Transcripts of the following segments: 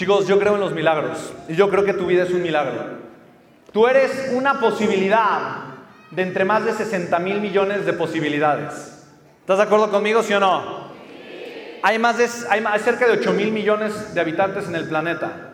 Chicos, yo creo en los milagros y yo creo que tu vida es un milagro. Tú eres una posibilidad de entre más de 60 mil millones de posibilidades. ¿Estás de acuerdo conmigo, sí o no? Hay, más de, hay, cerca de 8 mil millones de habitantes en el planeta.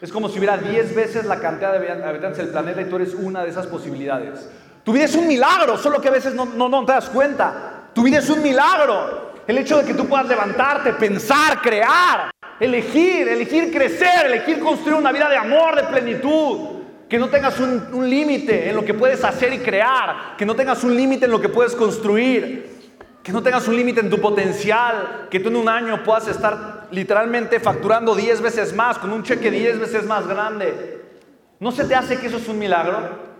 Es como si hubiera 10 veces la cantidad de habitantes del planeta y tú eres una de esas posibilidades. Tu vida es un milagro, solo que a veces no, no, no te das cuenta. Tu vida es un milagro. El hecho de que tú puedas levantarte, pensar, crear, elegir, elegir crecer, elegir construir una vida de amor, de plenitud. Que no tengas un, límite en lo que puedes hacer y crear. Que no tengas un límite en lo que puedes construir. Que no tengas un límite en tu potencial, que tú en un año puedas estar literalmente facturando 10 veces más, con un cheque 10 veces más grande. ¿No se te hace que eso es un milagro?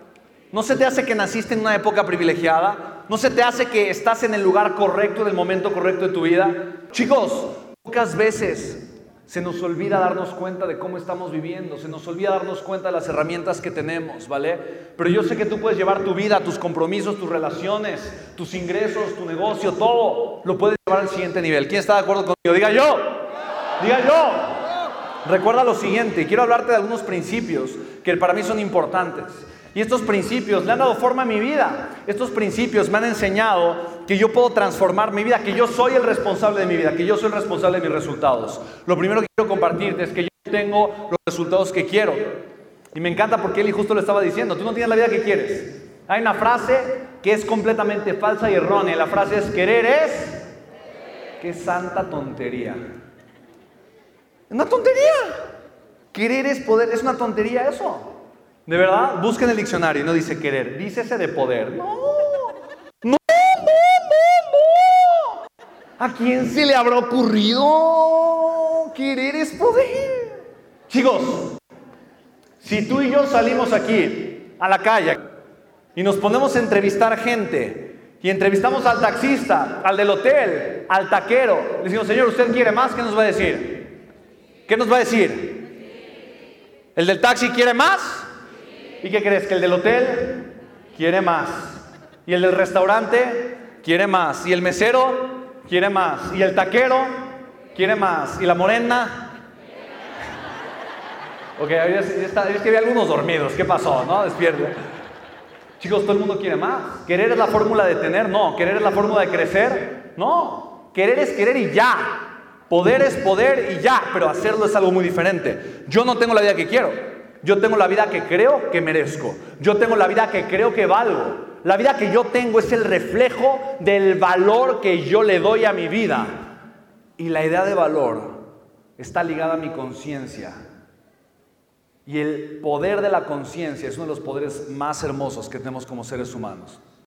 ¿No se te hace que naciste en una época privilegiada? ¿No se te hace que estás en el lugar correcto, en el momento correcto de tu vida? Chicos, pocas veces se nos olvida darnos cuenta de cómo estamos viviendo, se nos olvida darnos cuenta de las herramientas que tenemos, ¿vale? Pero yo sé que tú puedes llevar tu vida, tus compromisos, tus relaciones, tus ingresos, tu negocio, todo, lo puedes llevar al siguiente nivel. ¿Quién está de acuerdo conmigo? Diga yo, diga yo. Recuerda lo siguiente, quiero hablarte de algunos principios que para mí son importantes. Y estos principios le han dado forma a mi vida. Estos principios me han enseñado que yo puedo transformar mi vida, que yo soy el responsable de mi vida, que yo soy el responsable de mis resultados. Lo primero que quiero compartirte es que yo tengo los resultados que quiero. Y me encanta porque él justo lo estaba diciendo, tú no tienes la vida que quieres. Hay una frase que es completamente falsa y errónea. La frase es, querer es... Qué santa tontería. Una tontería. Querer es poder. Es una tontería eso. De verdad, busquen el diccionario y no dice querer, dice ese de poder. No, no, no, no, no. ¿A quién se le habrá ocurrido? Querer es poder. Chicos, si tú y yo salimos aquí a la calle y nos ponemos a entrevistar gente y entrevistamos al taxista, al del hotel, al taquero, le decimos, Señor, ¿usted quiere más? ¿Qué nos va a decir? ¿Qué nos va a decir? ¿El del taxi quiere más? ¿Y qué crees? Que el del hotel quiere más. Y el del restaurante quiere más. Y el mesero quiere más. Y el taquero quiere más. Y la morena. Ok, es que había algunos dormidos. ¿Qué pasó? ¿No? Despierta. Chicos, todo el mundo quiere más. ¿Querer es la fórmula de tener? No. ¿Querer es la fórmula de crecer? No. Querer es querer y ya. Poder es poder y ya. Pero hacerlo es algo muy diferente. Yo no tengo la vida que quiero. Yo tengo la vida que creo que merezco. Yo tengo la vida que creo que valgo. La vida que yo tengo es el reflejo del valor que yo le doy a mi vida. Y la idea de valor está ligada a mi conciencia. Y el poder de la conciencia es uno de los poderes más hermosos que tenemos como seres humanos.